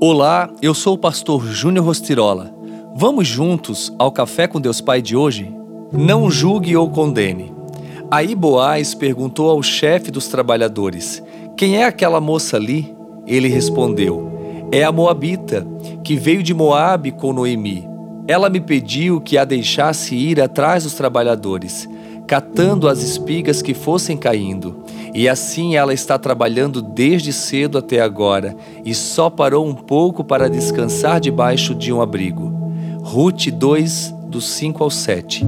Olá, eu sou o pastor Júnior Rostirola. Vamos juntos ao Café com Deus Pai de hoje? Não julgue ou condene. Aí Boaz perguntou ao chefe dos trabalhadores: Quem é aquela moça ali? Ele respondeu: É a Moabita, que veio de Moabe com Noemi. Ela me pediu que a deixasse ir atrás dos trabalhadores, catando as espigas que fossem caindo. E assim ela está trabalhando desde cedo até agora, e só parou um pouco para descansar debaixo de um abrigo. Ruth 2, dos 5 ao 7.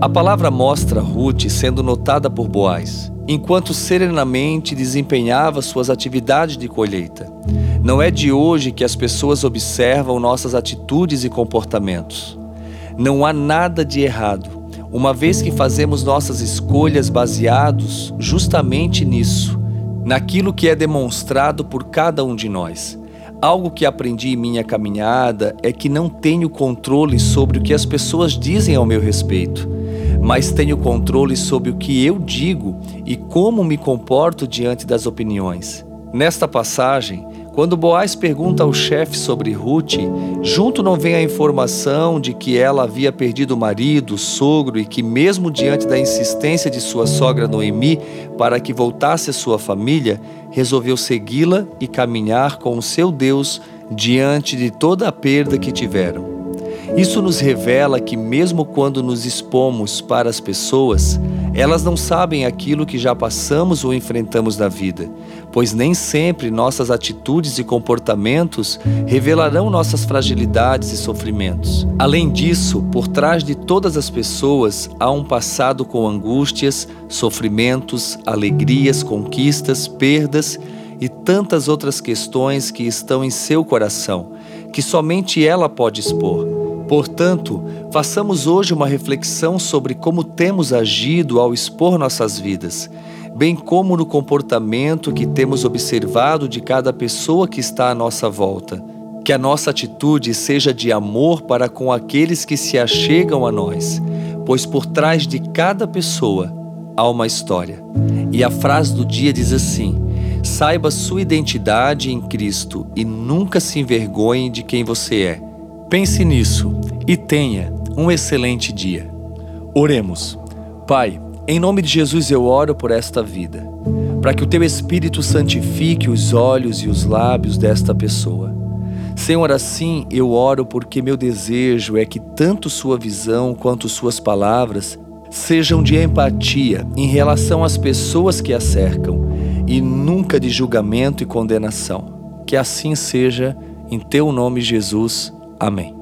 A palavra mostra Ruth sendo notada por Boaz, enquanto serenamente desempenhava suas atividades de colheita. Não é de hoje que as pessoas observam nossas atitudes e comportamentos. Não há nada de errado, uma vez que fazemos nossas escolhas baseados justamente nisso, naquilo que é demonstrado por cada um de nós. Algo que aprendi em minha caminhada é que não tenho controle sobre o que as pessoas dizem ao meu respeito, mas tenho controle sobre o que eu digo e como me comporto diante das opiniões. Nesta passagem, quando Boaz pergunta ao chefe sobre Ruth, junto não vem a informação de que ela havia perdido o marido, o sogro e que, mesmo diante da insistência de sua sogra Noemi para que voltasse à sua família, resolveu segui-la e caminhar com o seu Deus diante de toda a perda que tiveram. Isso nos revela que, mesmo quando nos expomos para as pessoas, elas não sabem aquilo que já passamos ou enfrentamos na vida, pois nem sempre nossas atitudes e comportamentos revelarão nossas fragilidades e sofrimentos. Além disso, por trás de todas as pessoas há um passado com angústias, sofrimentos, alegrias, conquistas, perdas e tantas outras questões que estão em seu coração, que somente ela pode expor. Portanto, façamos hoje uma reflexão sobre como temos agido ao expor nossas vidas, bem como no comportamento que temos observado de cada pessoa que está à nossa volta. Que a nossa atitude seja de amor para com aqueles que se achegam a nós, pois por trás de cada pessoa há uma história. E a frase do dia diz assim: Saiba sua identidade em Cristo e nunca se envergonhe de quem você é. Pense nisso e tenha um excelente dia. Oremos. Pai, em nome de Jesus eu oro por esta vida, para que o teu Espírito santifique os olhos e os lábios desta pessoa. Senhor, assim eu oro porque meu desejo é que tanto sua visão quanto suas palavras sejam de empatia em relação às pessoas que a cercam e nunca de julgamento e condenação. Que assim seja, em teu nome, Jesus. Amém.